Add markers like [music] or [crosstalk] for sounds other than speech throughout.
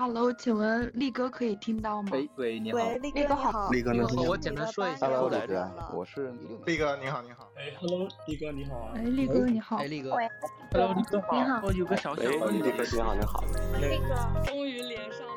Hello，请问力哥可以听到吗？喂喂，你好，喂，力力哥好好，力哥能听到吗我简单说一下 Hello，力哥，我是力哥你好，你好。哎，Hello，力哥你好啊！哎，力哥你好哎，。力哥喂，Hello，力哥好。你好我有个小小喂，问题力哥，你好，你好。力哥，终于连上了。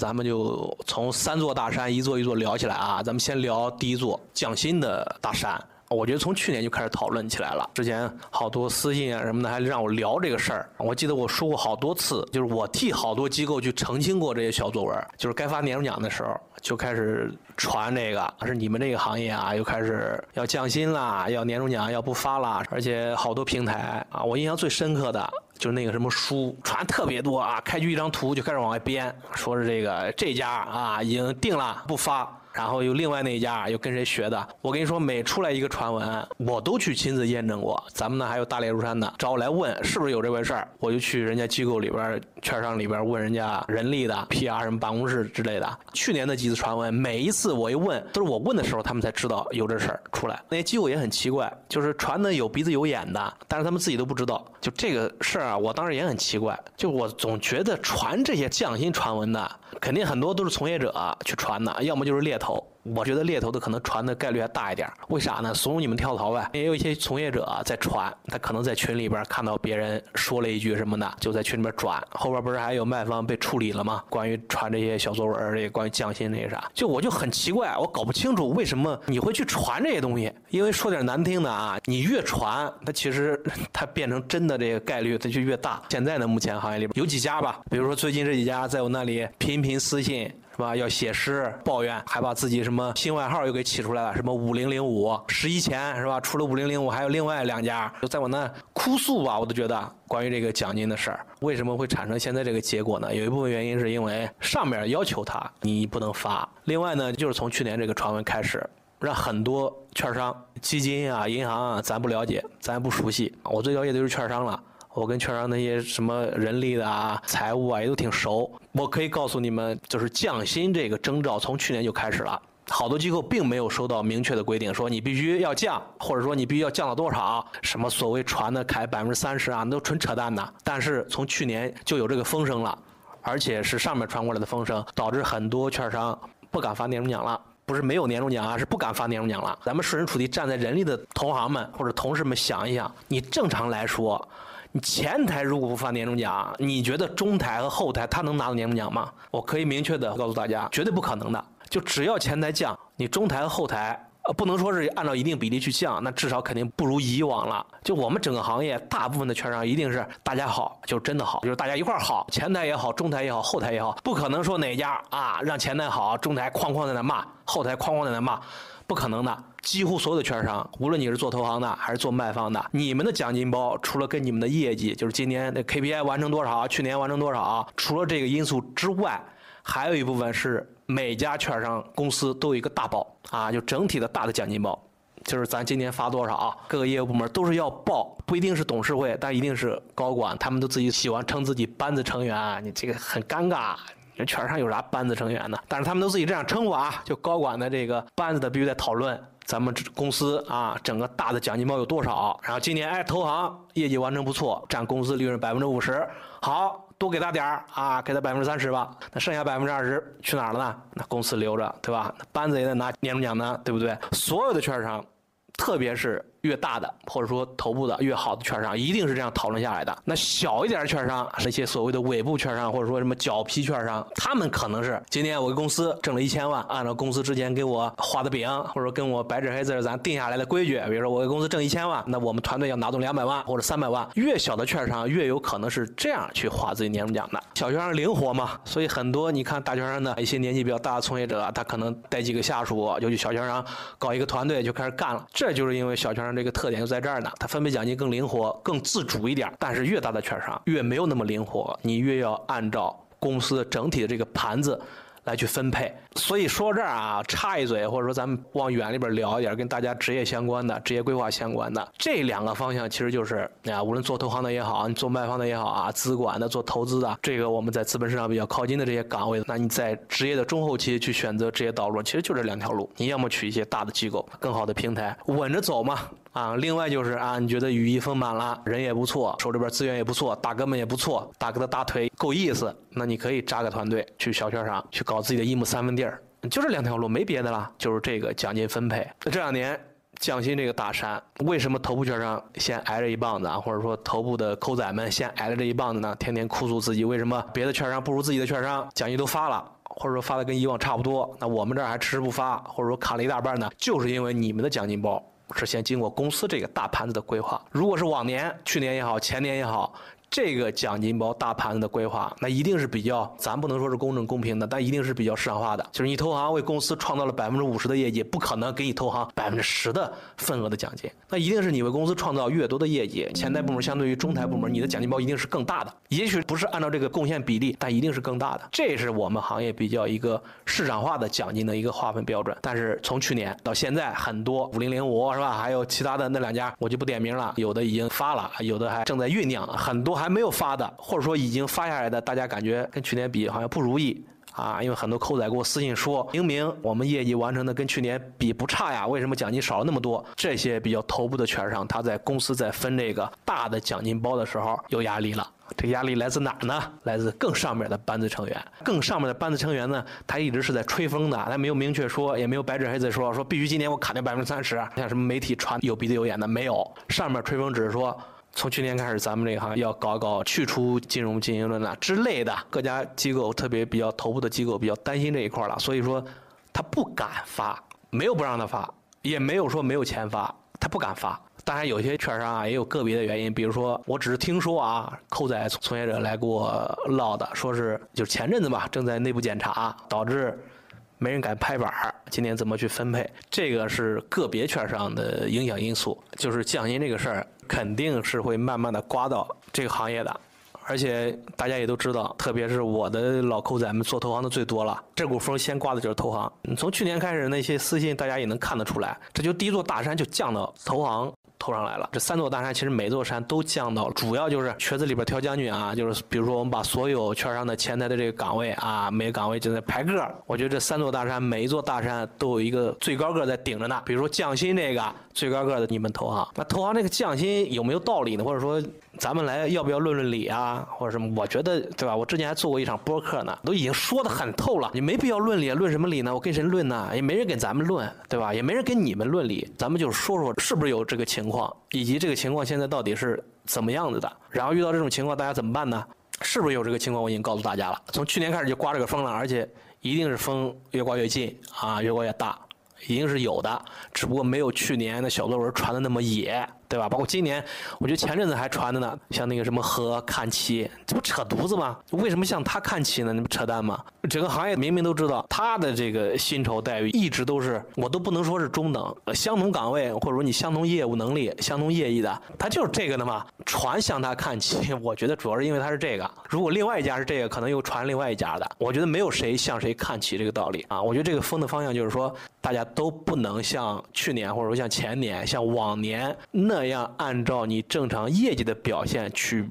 咱们就从三座大山一座一座聊起来啊。咱们先聊第一座匠心的大山。我觉得从去年就开始讨论起来了，之前好多私信啊什么的，还让我聊这个事儿。我记得我说过好多次，就是我替好多机构去澄清过这些小作文，就是该发年终奖的时候就开始传这个，是你们这个行业啊又开始要降薪啦，要年终奖要不发啦，而且好多平台啊，我印象最深刻的就是那个什么书传特别多啊，开局一张图就开始往外编，说是这个这家啊已经定了不发。然后又另外那一家又跟谁学的？我跟你说，每出来一个传闻，我都去亲自验证过。咱们呢还有大猎如山的找我来问是不是有这回事儿，我就去人家机构里边、券商里边问人家人力的 PR 什么办公室之类的。去年的几次传闻，每一次我一问，都是我问的时候他们才知道有这事儿出来。那些机构也很奇怪，就是传的有鼻子有眼的，但是他们自己都不知道。就这个事儿啊，我当时也很奇怪，就我总觉得传这些匠心传闻的，肯定很多都是从业者去传的，要么就是猎头。我觉得猎头的可能传的概率还大一点，为啥呢？怂恿你们跳槽呗。也有一些从业者在传，他可能在群里边看到别人说了一句什么的，就在群里边转。后边不是还有卖方被处理了吗？关于传这些小作文，这个关于降薪这些啥，就我就很奇怪，我搞不清楚为什么你会去传这些东西。因为说点难听的啊，你越传，它其实它变成真的这个概率它就越大。现在呢，目前行业里边有几家吧，比如说最近这几家在我那里频频私信。是吧？要写诗抱怨，还把自己什么新外号又给起出来了，什么五零零五十一前是吧？除了五零零五，还有另外两家，就在我那哭诉吧。我都觉得关于这个奖金的事儿，为什么会产生现在这个结果呢？有一部分原因是因为上面要求他你不能发，另外呢，就是从去年这个传闻开始，让很多券商、基金啊、银行啊，咱不了解，咱不熟悉。我最了解的就是券商了。我跟券商那些什么人力的啊、财务啊也都挺熟。我可以告诉你们，就是降薪这个征兆从去年就开始了。好多机构并没有收到明确的规定，说你必须要降，或者说你必须要降到多少。什么所谓传的开百分之三十啊，那都纯扯淡的。但是从去年就有这个风声了，而且是上面传过来的风声，导致很多券商不敢发年终奖了。不是没有年终奖啊，是不敢发年终奖了。咱们设身处地站在人力的同行们或者同事们想一想，你正常来说，前台如果不发年终奖，你觉得中台和后台他能拿到年终奖吗？我可以明确的告诉大家，绝对不可能的。就只要前台降，你中台和后台。呃，不能说是按照一定比例去降，那至少肯定不如以往了。就我们整个行业，大部分的券商一定是大家好，就是真的好，就是大家一块好，前台也好，中台也好，后台也好，不可能说哪家啊让前台好，中台哐哐在那骂，后台哐哐在那骂，不可能的。几乎所有的券商，无论你是做投行的还是做卖方的，你们的奖金包除了跟你们的业绩，就是今年的 KPI 完成多少，去年完成多少，除了这个因素之外，还有一部分是每家券商公司都有一个大包啊，就整体的大的奖金包，就是咱今年发多少啊，各个业务部门都是要报，不一定是董事会，但一定是高管，他们都自己喜欢称自己班子成员啊，你这个很尴尬。这券商有啥班子成员呢？但是他们都自己这样称呼啊，就高管的这个班子的必须在讨论咱们公司啊整个大的奖金包有多少。然后今年哎投行业绩完成不错，占公司利润百分之五十，好多给他点儿啊，给他百分之三十吧。那剩下百分之二十去哪儿了呢？那公司留着对吧？那班子也得拿年终奖呢，对不对？所有的券商，特别是。越大的或者说头部的越好的券商，一定是这样讨论下来的。那小一点的券商，那些所谓的尾部券商或者说什么脚皮券商，他们可能是今天我给公司挣了一千万，按照公司之前给我画的饼，或者说跟我白纸黑字咱定下来的规矩，比如说我给公司挣一千万，那我们团队要拿走两百万或者三百万。越小的券商越有可能是这样去划自己年终奖的。小券商灵活嘛，所以很多你看大券商的一些年纪比较大的从业者，他可能带几个下属就去小券商搞一个团队就开始干了。这就是因为小券商这个特点就在这儿呢。它分配奖金更灵活、更自主一点，但是越大的券商越没有那么灵活，你越要按照公司整体的这个盘子来去分配。所以说这儿啊，插一嘴，或者说咱们往远里边聊一点，跟大家职业相关的、职业规划相关的这两个方向，其实就是啊，无论做投行的也好，你做卖方的也好啊，资管的、做投资的，这个我们在资本市场比较靠近的这些岗位，那你在职业的中后期去选择职业道路，其实就这两条路，你要么去一些大的机构、更好的平台，稳着走嘛。啊。另外就是啊，你觉得羽翼丰满了，人也不错，手里边资源也不错，大哥们也不错，大哥的大腿够意思，那你可以扎个团队去小券商去搞自己的一亩三分地儿，就这两条路，没别的了，就是这个奖金分配。这两年。匠心这个大山，为什么头部券商先挨着一棒子啊？或者说头部的抠仔们先挨着这一棒子呢？天天哭诉自己为什么别的券商不如自己的券商，奖金都发了，或者说发的跟以往差不多，那我们这儿还迟迟不发，或者说卡了一大半呢？就是因为你们的奖金包是先经过公司这个大盘子的规划。如果是往年、去年也好、前年也好。这个奖金包大盘子的规划，那一定是比较，咱不能说是公正公平的，但一定是比较市场化的。就是你投行为公司创造了百分之五十的业绩，不可能给你投行百分之十的份额的奖金。那一定是你为公司创造越多的业绩，前台部门相对于中台部门，你的奖金包一定是更大的。也许不是按照这个贡献比例，但一定是更大的。这是我们行业比较一个市场化的奖金的一个划分标准。但是从去年到现在，很多五零零五是吧？还有其他的那两家，我就不点名了。有的已经发了，有的还正在酝酿，很多还还没有发的。或者说已经发下来的，大家感觉跟去年比好像不如意啊，因为很多扣仔给我私信说，明明我们业绩完成的跟去年比不差呀，为什么奖金少了那么多？这些比较头部的券商，他在公司在分这个大的奖金包的时候有压力了。这压力来自哪儿呢？来自更上面的班子成员。更上面的班子成员呢，他一直是在吹风的，他没有明确说，也没有白纸黑字说，说必须今年我砍掉百分之三十。像什么媒体传有鼻子有眼的没有？上面吹风只是说。从去年开始，咱们这一行要搞搞去除金融经营论呐之类的，各家机构特别比较头部的机构比较担心这一块了，所以说他不敢发，没有不让他发，也没有说没有钱发，他不敢发。当然有些券商啊也有个别的原因，比如说我只是听说啊，扣仔从业者来给我唠的，说是就是前阵子吧，正在内部检查，导致。没人敢拍板儿，今年怎么去分配？这个是个别券商的影响因素，就是降薪这个事儿，肯定是会慢慢的刮到这个行业的。而且大家也都知道，特别是我的老扣仔们做投行的最多了，这股风先刮的就是投行。从去年开始那些私信，大家也能看得出来，这就第一座大山就降到投行。投上来了，这三座大山其实每座山都降到了，主要就是瘸子里边挑将军啊，就是比如说我们把所有券商的前台的这个岗位啊，每个岗位就在排个我觉得这三座大山每一座大山都有一个最高个在顶着呢。比如说降薪这个最高个的你们投行，那投行这个降薪有没有道理呢？或者说？咱们来要不要论论理啊，或者什么？我觉得，对吧？我之前还做过一场播客呢，都已经说的很透了，你没必要论理，论什么理呢？我跟谁论呢？也没人跟咱们论，对吧？也没人跟你们论理，咱们就说说是不是有这个情况，况以及这个情况现在到底是怎么样子的？然后遇到这种情况，大家怎么办呢？是不是有这个情况？我已经告诉大家了，从去年开始就刮这个风了，而且一定是风越刮越近啊，越刮越大，一定是有的，只不过没有去年的小作文传的那么野。对吧？包括今年，我觉得前阵子还传的呢，像那个什么和看齐，这不扯犊子吗？为什么向他看齐呢？你不扯淡吗？整个行业明明都知道，他的这个薪酬待遇一直都是，我都不能说是中等，相同岗位或者说你相同业务能力、相同业绩的，他就是这个的嘛。传向他看齐，[laughs] 我觉得主要是因为他是这个。如果另外一家是这个，可能又传另外一家的。我觉得没有谁向谁看齐这个道理啊。我觉得这个风的方向就是说，大家都不能像去年或者说像前年、像往年那。那样按照你正常业绩的表现去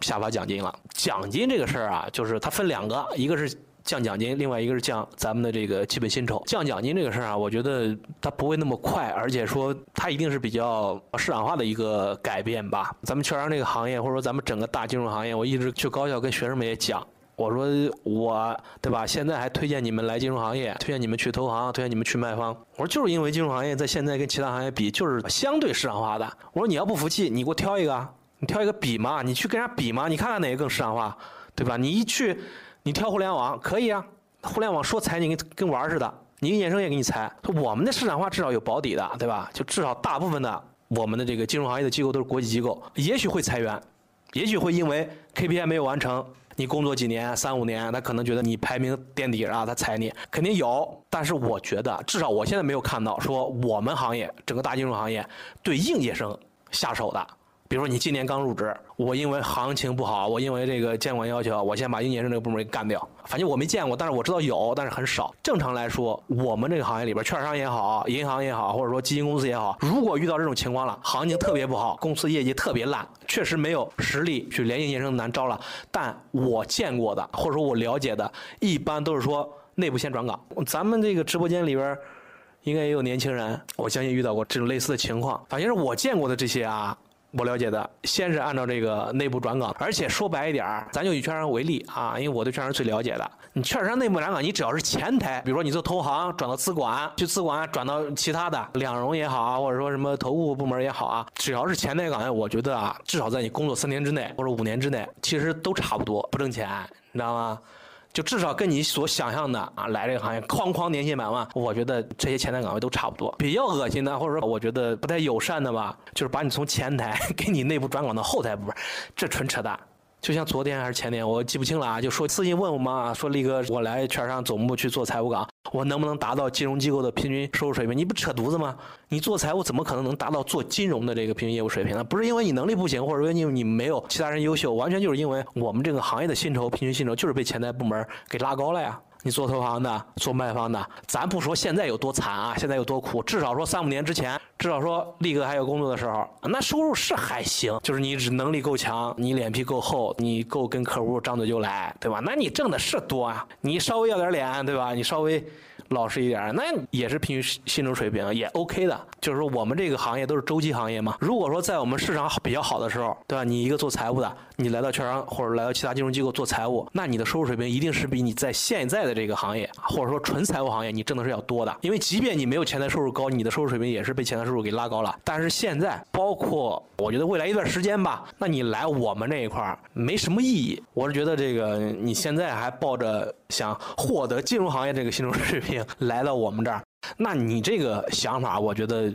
下发奖金了。奖金这个事儿啊，就是它分两个，一个是降奖金，另外一个是降咱们的这个基本薪酬。降奖金这个事儿啊，我觉得它不会那么快，而且说它一定是比较市场化的一个改变吧。咱们券商这个行业，或者说咱们整个大金融行业，我一直去高校跟学生们也讲。我说我对吧？现在还推荐你们来金融行业，推荐你们去投行，推荐你们去卖方。我说就是因为金融行业在现在跟其他行业比，就是相对市场化的。我说你要不服气，你给我挑一个，你挑一个比嘛，你去跟人家比嘛，你看看哪个更市场化，对吧？你一去，你挑互联网可以啊，互联网说裁你跟跟玩似的，你跟衍生也给你裁。我们的市场化至少有保底的，对吧？就至少大部分的我们的这个金融行业的机构都是国际机构，也许会裁员，也许会因为 KPI 没有完成。你工作几年，三五年，他可能觉得你排名垫底啊，他踩你肯定有。但是我觉得，至少我现在没有看到说我们行业整个大金融行业对应届生下手的。比如说你今年刚入职，我因为行情不好，我因为这个监管要求，我先把应届生这个部门给干掉。反正我没见过，但是我知道有，但是很少。正常来说，我们这个行业里边，券商也好，银行也好，或者说基金公司也好，如果遇到这种情况了，行情特别不好，公司业绩特别烂，确实没有实力去连应届生难招了。但我见过的，或者说我了解的，一般都是说内部先转岗。咱们这个直播间里边。应该也有年轻人，我相信遇到过这种类似的情况。反正是我见过的这些啊。我了解的，先是按照这个内部转岗，而且说白一点儿，咱就以券商为例啊，因为我对券商最了解的。你券商内部转岗，你只要是前台，比如说你做投行转到资管，去资管转到其他的两融也好啊，或者说什么投顾部门也好啊，只要是前台岗位，我觉得啊，至少在你工作三年之内或者五年之内，其实都差不多，不挣钱，你知道吗？就至少跟你所想象的啊，来这个行业哐哐年薪百万，我觉得这些前台岗位都差不多。比较恶心的，或者说我觉得不太友善的吧，就是把你从前台 [laughs] 给你内部转岗到后台部门，这纯扯淡。就像昨天还是前天，我记不清了啊，就说私信问我嘛，说力哥，我来券商总部去做财务岗，我能不能达到金融机构的平均收入水平？你不扯犊子吗？你做财务怎么可能能达到做金融的这个平均业务水平呢？不是因为你能力不行，或者说因为你没有其他人优秀，完全就是因为我们这个行业的薪酬平均薪酬就是被前台部门给拉高了呀。你做投行的，做卖方的，咱不说现在有多惨啊，现在有多苦，至少说三五年之前，至少说力哥还有工作的时候，那收入是还行，就是你只能力够强，你脸皮够厚，你够跟客户张嘴就来，对吧？那你挣的是多啊，你稍微要点脸，对吧？你稍微。老实一点，那也是平均薪酬水平，也 OK 的。就是说，我们这个行业都是周期行业嘛。如果说在我们市场比较好的时候，对吧？你一个做财务的，你来到券商或者来到其他金融机构做财务，那你的收入水平一定是比你在现在的这个行业，或者说纯财务行业，你挣的是要多的。因为即便你没有前台收入高，你的收入水平也是被前台收入给拉高了。但是现在，包括我觉得未来一段时间吧，那你来我们这一块儿没什么意义。我是觉得这个你现在还抱着想获得金融行业这个薪酬水平。来到我们这儿，那你这个想法，我觉得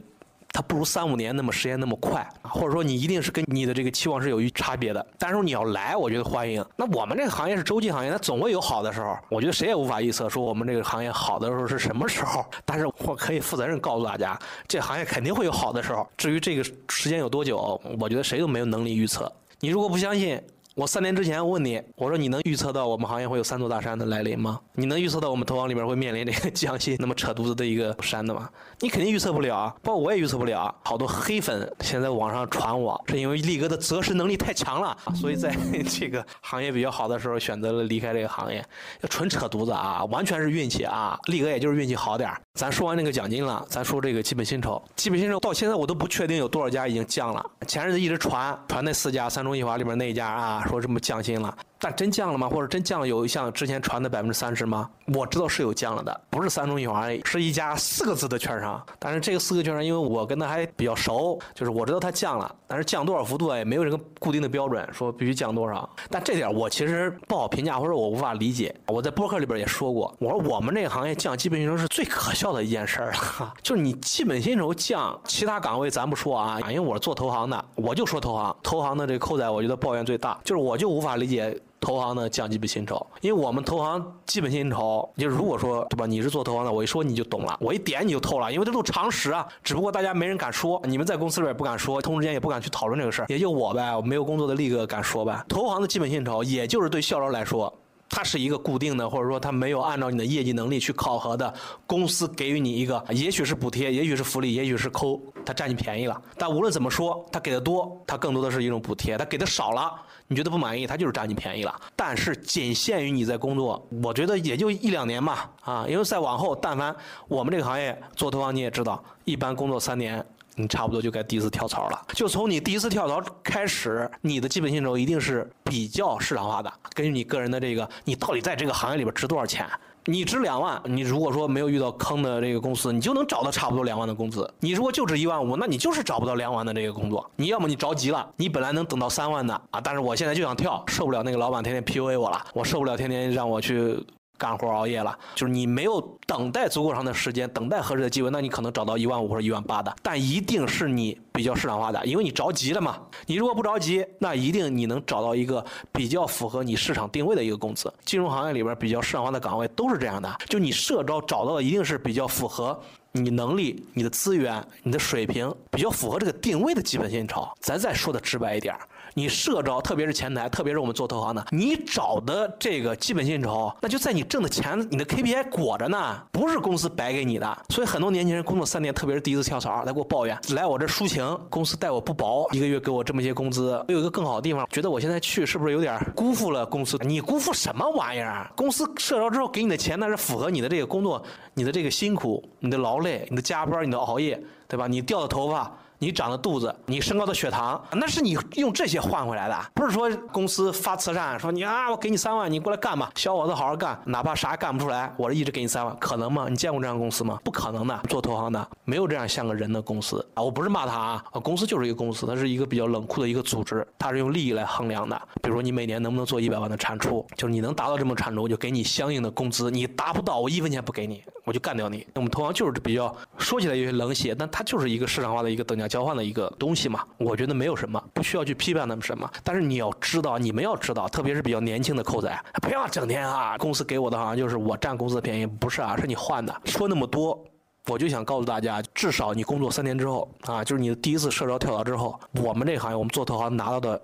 它不如三五年那么时间那么快，或者说你一定是跟你的这个期望是有一差别的。但是你要来，我觉得欢迎。那我们这个行业是周期行业，它总会有好的时候。我觉得谁也无法预测说我们这个行业好的时候是什么时候。但是我可以负责任告诉大家，这行业肯定会有好的时候。至于这个时间有多久，我觉得谁都没有能力预测。你如果不相信。我三年之前问你，我说你能预测到我们行业会有三座大山的来临吗？你能预测到我们投行里边会面临这个 [laughs] 降薪那么扯犊子的一个山的吗？你肯定预测不了，包括我也预测不了。好多黑粉现在网上传我，是因为力哥的择时能力太强了，所以在 [laughs] 这个行业比较好的时候选择了离开这个行业，纯扯犊子啊，完全是运气啊！力哥也就是运气好点咱说完那个奖金了，咱说这个基本薪酬。基本薪酬到现在我都不确定有多少家已经降了，前日子一直传传那四家三中一华里边那一家啊。说这么降薪了。但真降了吗？或者真降了有像之前传的百分之三十吗？我知道是有降了的，不是三中一华，是一家四个字的券商。但是这个四个券商，因为我跟他还比较熟，就是我知道他降了，但是降多少幅度，也没有这个固定的标准，说必须降多少。但这点我其实不好评价，或者我无法理解。我在博客里边也说过，我说我们这个行业降基本薪酬是最可笑的一件事儿了。[laughs] 就是你基本薪酬降，其他岗位咱不说啊，因为我是做投行的，我就说投行，投行的这个扣仔，我觉得抱怨最大，就是我就无法理解。投行的降基本薪酬，因为我们投行基本薪酬，就如果说对吧，你是做投行的，我一说你就懂了，我一点你就透了，因为这都常识啊，只不过大家没人敢说，你们在公司里边也不敢说，同事间也不敢去讨论这个事儿，也就我呗，我没有工作的力哥敢说呗。投行的基本薪酬，也就是对校招来说，它是一个固定的，或者说它没有按照你的业绩能力去考核的，公司给予你一个，也许是补贴，也许是福利，也许是抠，它占你便宜了。但无论怎么说，它给的多，它更多的是一种补贴；它给的少了。你觉得不满意，他就是占你便宜了。但是仅限于你在工作，我觉得也就一两年吧，啊，因为再往后，但凡我们这个行业做投行，你也知道，一般工作三年，你差不多就该第一次跳槽了。就从你第一次跳槽开始，你的基本薪酬一定是比较市场化的，根据你个人的这个，你到底在这个行业里边值多少钱。你值两万，你如果说没有遇到坑的这个公司，你就能找到差不多两万的工资。你如果就值一万五，那你就是找不到两万的这个工作。你要么你着急了，你本来能等到三万的啊，但是我现在就想跳，受不了那个老板天天 PUA 我了，我受不了天天让我去。干活熬夜了，就是你没有等待足够长的时间，等待合适的机会，那你可能找到一万五或者一万八的，但一定是你比较市场化的，因为你着急了嘛。你如果不着急，那一定你能找到一个比较符合你市场定位的一个工资。金融行业里边比较市场化的岗位都是这样的，就你社招找到的一定是比较符合你能力、你的资源、你的水平，比较符合这个定位的基本薪酬。咱再说的直白一点。你社招，特别是前台，特别是我们做投行的，你找的这个基本薪酬，那就在你挣的钱，你的 KPI 裹着呢，不是公司白给你的。所以很多年轻人工作三年，特别是第一次跳槽，来给我抱怨，来我这抒情，公司待我不薄，一个月给我这么些工资，我有一个更好的地方，觉得我现在去是不是有点辜负了公司？你辜负什么玩意儿？公司社招之后给你的钱，那是符合你的这个工作，你的这个辛苦，你的劳累、你的加班、你的熬夜，对吧？你掉的头发。你长的肚子，你升高的血糖，那是你用这些换回来的，不是说公司发慈善说你啊，我给你三万，你过来干吧，小伙子好好干，哪怕啥也干不出来，我一直给你三万，可能吗？你见过这样公司吗？不可能的，做投行的没有这样像个人的公司啊！我不是骂他啊，公司就是一个公司，它是一个比较冷酷的一个组织，它是用利益来衡量的。比如说你每年能不能做一百万的产出，就是你能达到这么产出，我就给你相应的工资，你达不到，我一分钱不给你，我就干掉你。我们投行就是比较说起来有些冷血，但它就是一个市场化的一个等价交换的一个东。西嘛，我觉得没有什么，不需要去批判他们什么。但是你要知道，你们要知道，特别是比较年轻的扣仔，不要整天啊，公司给我的好像就是我占公司的便宜，不是啊，是你换的。说那么多，我就想告诉大家，至少你工作三年之后啊，就是你的第一次社招跳槽之后，我们这行业，我们做投行拿到的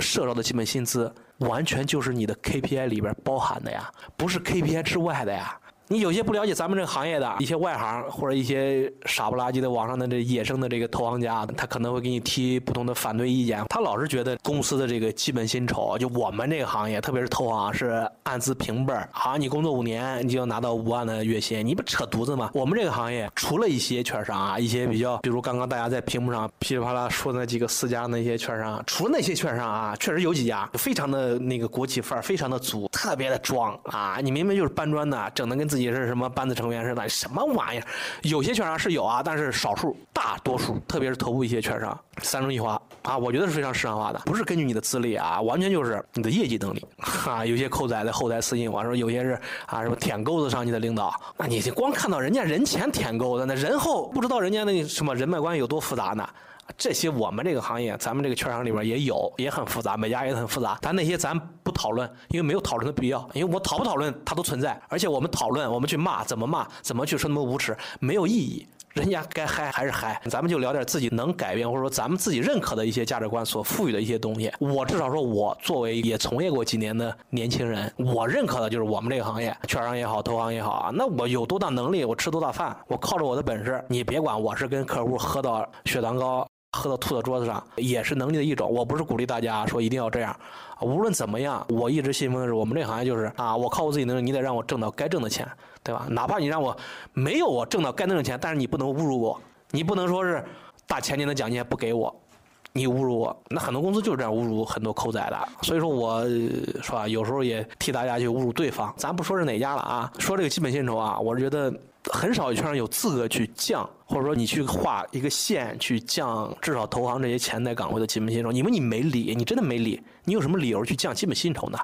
社招的基本薪资，完全就是你的 KPI 里边包含的呀，不是 KPI 之外的呀。你有些不了解咱们这个行业的一些外行，或者一些傻不拉几的网上的这野生的这个投行家，他可能会给你提不同的反对意见。他老是觉得公司的这个基本薪酬，就我们这个行业，特别是投行是按资平辈儿。好，你工作五年，你就要拿到五万的月薪，你不扯犊子吗？我们这个行业，除了一些券商啊，一些比较，比如刚刚大家在屏幕上噼里啪啦说的那几个四家那些券商，除了那些券商啊，确实有几家非常的那个国企范儿，非常的足，特别的装啊，你明明就是搬砖的，整的跟自自己是什么班子成员似的，什么玩意儿？有些券商是有啊，但是少数，大多数，特别是头部一些券商，三中一华啊，我觉得是非常市场化的，不是根据你的资历啊，完全就是你的业绩能力 [laughs] 啊。有些扣仔在后台私信我说，有些是啊什么舔钩子上去的领导，那你光看到人家人前舔钩子，那人后不知道人家那什么人脉关系有多复杂呢？这些我们这个行业，咱们这个券商里边也有，也很复杂，每家也很复杂。但那些咱不讨论，因为没有讨论的必要。因为我讨不讨论，它都存在。而且我们讨论，我们去骂，怎么骂，怎么去说那么无耻，没有意义。人家该嗨还是嗨，咱们就聊点自己能改变，或者说咱们自己认可的一些价值观所赋予的一些东西。我至少说，我作为也从业过几年的年轻人，我认可的就是我们这个行业，券商也好，投行也好啊。那我有多大能力，我吃多大饭，我靠着我的本事，你别管我是跟客户喝到血糖高。喝到吐到桌子上也是能力的一种。我不是鼓励大家说一定要这样，无论怎么样，我一直信奉的是我们这行业就是啊，我靠我自己能力，你得让我挣到该挣的钱，对吧？哪怕你让我没有我挣到该挣的钱，但是你不能侮辱我，你不能说是大前年的奖金不给我，你侮辱我。那很多公司就是这样侮辱很多扣仔的。所以说，我是吧，有时候也替大家去侮辱对方。咱不说是哪家了啊，说这个基本薪酬啊，我是觉得。很少有券商有资格去降，或者说你去画一个线去降，至少投行这些潜在岗位的基本薪酬。因为你没理，你真的没理，你有什么理由去降基本薪酬呢？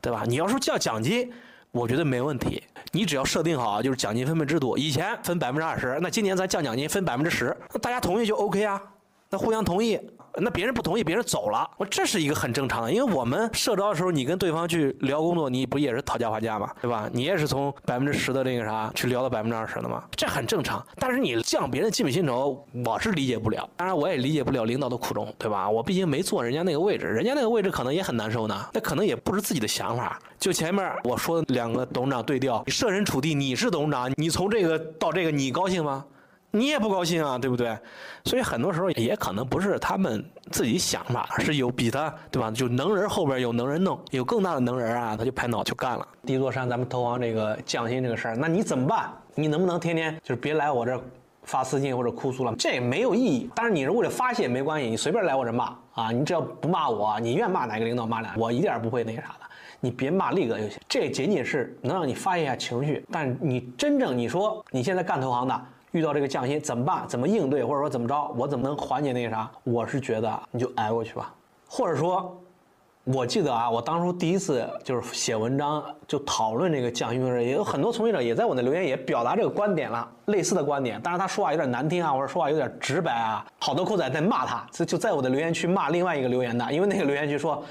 对吧？你要说降奖金，我觉得没问题。你只要设定好就是奖金分配制度，以前分百分之二十，那今年咱降奖金分百分之十，那大家同意就 OK 啊，那互相同意。那别人不同意，别人走了，我这是一个很正常的，因为我们社招的时候，你跟对方去聊工作，你不也是讨价还价嘛，对吧？你也是从百分之十的那个啥去聊到百分之二十的嘛，这很正常。但是你降别人基本薪酬，我是理解不了。当然，我也理解不了领导的苦衷，对吧？我毕竟没坐人家那个位置，人家那个位置可能也很难受呢。那可能也不是自己的想法。就前面我说两个董事长对调，设身处地，你是董事长，你从这个到这个，你高兴吗？你也不高兴啊，对不对？所以很多时候也可能不是他们自己想法，是有比他对吧？就能人后边有能人弄，有更大的能人啊，他就拍脑就干了。第一座山，咱们投行这个降薪这个事儿，那你怎么办？你能不能天天就是别来我这发私信或者哭诉了？这也没有意义。但是你是为了发泄没关系，你随便来我这骂啊，你只要不骂我，你愿骂哪个领导骂俩，我一点不会那个啥的。你别骂力哥就行，这仅仅是能让你发泄一下情绪。但你真正你说你现在干投行的。遇到这个降薪怎么办？怎么应对？或者说怎么着？我怎么能缓解那个啥？我是觉得你就挨过去吧。或者说，我记得啊，我当初第一次就是写文章就讨论这个降薪的事，也有很多从业者也在我的留言也表达这个观点了，类似的观点。但是他说话有点难听啊，或者说话有点直白啊，好多扣仔在骂他，就就在我的留言区骂另外一个留言的，因为那个留言区说。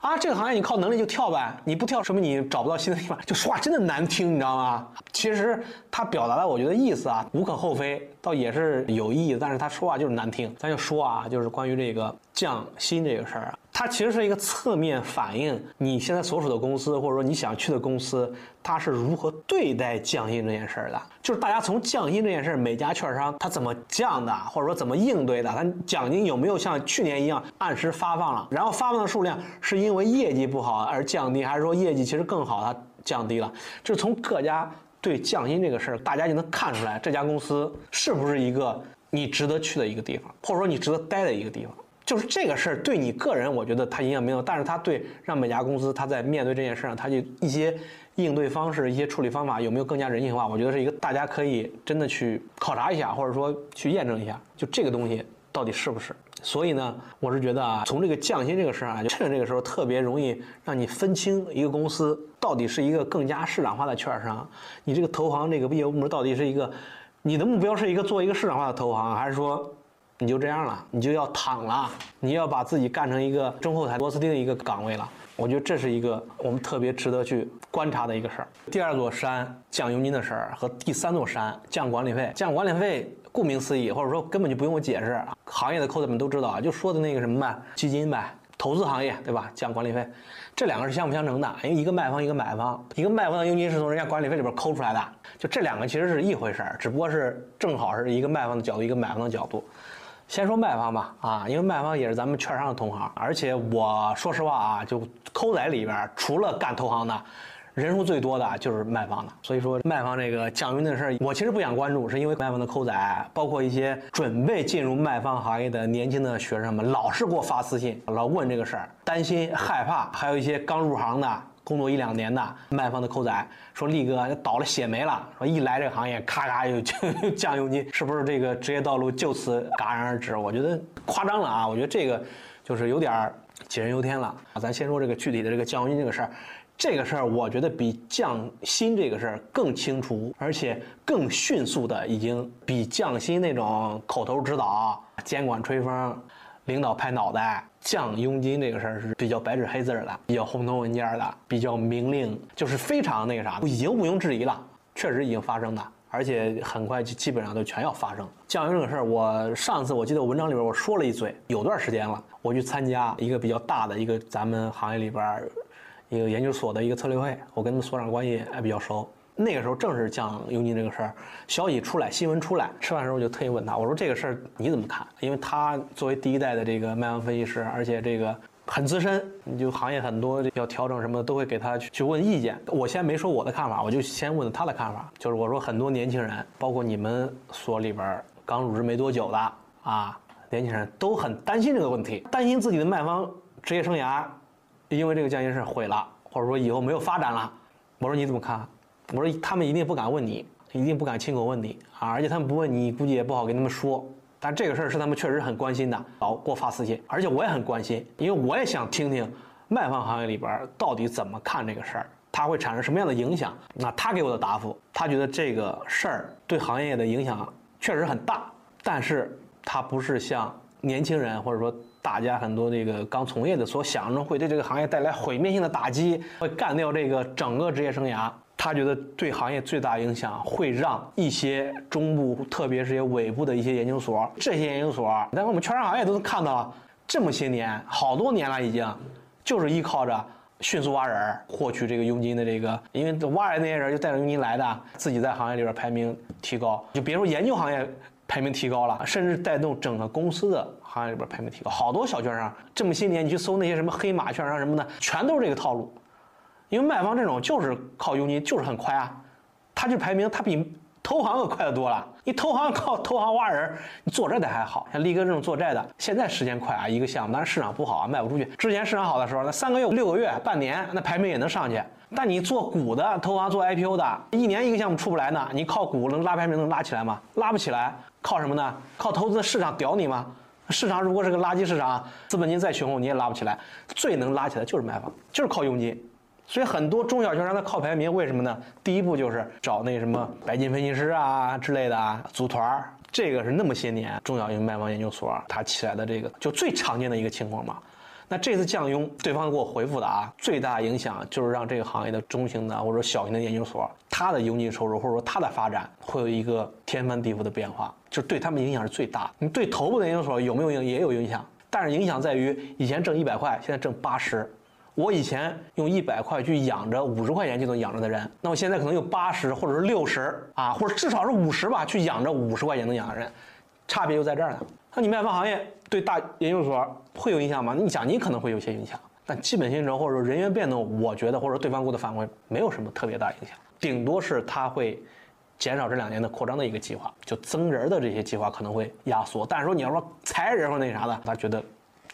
啊，这个行业你靠能力就跳呗，你不跳说明你找不到新的地方。就说话真的难听，你知道吗？其实他表达的我觉得意思啊，无可厚非，倒也是有意义。但是他说话就是难听。咱就说啊，就是关于这个降薪这个事儿啊。它其实是一个侧面反映你现在所属的公司，或者说你想去的公司，它是如何对待降薪这件事儿的。就是大家从降薪这件事儿，每家券商它怎么降的，或者说怎么应对的，它奖金有没有像去年一样按时发放了？然后发放的数量是因为业绩不好而降低，还是说业绩其实更好它降低了？就是从各家对降薪这个事儿，大家就能看出来这家公司是不是一个你值得去的一个地方，或者说你值得待的一个地方。就是这个事儿对你个人，我觉得它影响没有，但是它对让每家公司它在面对这件事上，它就一些应对方式、一些处理方法有没有更加人性化，我觉得是一个大家可以真的去考察一下，或者说去验证一下，就这个东西到底是不是。所以呢，我是觉得啊，从这个降薪这个事儿啊，趁着这个时候特别容易让你分清一个公司到底是一个更加市场化的券商，你这个投行这个业务部门到底是一个，你的目标是一个做一个市场化的投行，还是说你就这样了，你就要躺了，你要把自己干成一个中后台螺丝钉的一个岗位了？我觉得这是一个我们特别值得去观察的一个事儿。第二座山降佣金的事儿和第三座山降管理费，降管理费。顾名思义，或者说根本就不用我解释，行业的扣子们都知道啊，就说的那个什么呗，基金呗，投资行业对吧？降管理费，这两个是相辅相成的，因为一个卖方一个买方，一个卖方的佣金是从人家管理费里边抠出来的，就这两个其实是一回事儿，只不过是正好是一个卖方的角度，一个买方的角度。先说卖方吧，啊，因为卖方也是咱们券商的同行，而且我说实话啊，就抠仔里边除了干投行的。人数最多的就是卖方的，所以说卖方这个降佣的事儿，我其实不想关注，是因为卖方的扣仔，包括一些准备进入卖方行业的年轻的学生们，老是给我发私信，老问这个事儿，担心害怕，还有一些刚入行的，工作一两年的卖方的扣仔，说力哥倒了血霉了，说一来这个行业，咔咔就 [laughs] 降佣金，是不是这个职业道路就此戛然而止？我觉得夸张了啊，我觉得这个就是有点杞人忧天了啊。咱先说这个具体的这个降佣金这个事儿。这个事儿，我觉得比降薪这个事儿更清楚，而且更迅速的，已经比降薪那种口头指导、监管吹风、领导拍脑袋降佣金这个事儿是比较白纸黑字的，比较红头文件的，比较明令，就是非常那个啥，已经毋庸置疑了，确实已经发生的，而且很快就基本上都全要发生。降佣这个事儿，我上次我记得文章里边我说了一嘴，有段时间了，我去参加一个比较大的一个咱们行业里边。一个研究所的一个策略会，我跟他们所长关系还比较熟。那个时候正是降佣金这个事儿，消息出来，新闻出来，吃饭时候我就特意问他，我说这个事儿你怎么看？因为他作为第一代的这个卖方分析师，而且这个很资深，你就行业很多要调整什么的都会给他去去问意见。我先没说我的看法，我就先问他的看法，就是我说很多年轻人，包括你们所里边刚入职没多久的啊，年轻人都很担心这个问题，担心自己的卖方职业生涯。因为这个降薪事毁了，或者说以后没有发展了，我说你怎么看？我说他们一定不敢问你，一定不敢亲口问你啊！而且他们不问你，估计也不好跟他们说。但这个事儿是他们确实很关心的，好给我发私信，而且我也很关心，因为我也想听听卖方行业里边到底怎么看这个事儿，它会产生什么样的影响。那他给我的答复，他觉得这个事儿对行业的影响确实很大，但是他不是像年轻人或者说。大家很多这个刚从业的所想中会对这个行业带来毁灭性的打击，会干掉这个整个职业生涯。他觉得对行业最大影响会让一些中部，特别是些尾部的一些研究所，这些研究所，在我们券商行业都能看到，这么些年，好多年了已经，就是依靠着迅速挖人获取这个佣金的这个，因为挖人那些人就带着佣金来的，自己在行业里边排名提高，就别说研究行业。排名提高了，甚至带动整个公司的行业里边排名提高。好多小券商这么些年，你去搜那些什么黑马券商什么的，全都是这个套路。因为卖方这种就是靠佣金，就是很快啊，他就排名他比投行可快得多了。你投行靠投行挖人，你做债的还好像力哥这种做债的，现在时间快啊，一个项目，但是市场不好啊，卖不出去。之前市场好的时候，那三个月、六个月、半年，那排名也能上去。但你做股的，投行做 IPO 的，一年一个项目出不来呢，你靠股能拉排名能拉起来吗？拉不起来。靠什么呢？靠投资市场屌你吗？市场如果是个垃圾市场，资本金再雄厚你也拉不起来。最能拉起来就是卖方，就是靠佣金。所以很多中小券商它靠排名，为什么呢？第一步就是找那什么白金分析师啊之类的啊组团儿，这个是那么些年中小型卖方研究所它起来的这个就最常见的一个情况嘛。那这次降佣，对方给我回复的啊，最大影响就是让这个行业的中型的或者说小型的研究所，它的佣金收入或者说它的发展会有一个天翻地覆的变化，就对他们影响是最大。你对头部的研究所有没有影也有影响，但是影响在于以前挣一百块，现在挣八十。我以前用一百块去养着五十块钱就能养着的人，那我现在可能用八十或者是六十啊，或者至少是五十吧，去养着五十块钱能养的人，差别就在这儿呢。那你卖方行业对大研究所会有影响吗？你奖金可能会有些影响，但基本薪酬或者说人员变动，我觉得或者对方给我的反馈没有什么特别大影响。顶多是他会减少这两年的扩张的一个计划，就增人的这些计划可能会压缩。但是说你要说裁人或那啥的，他觉得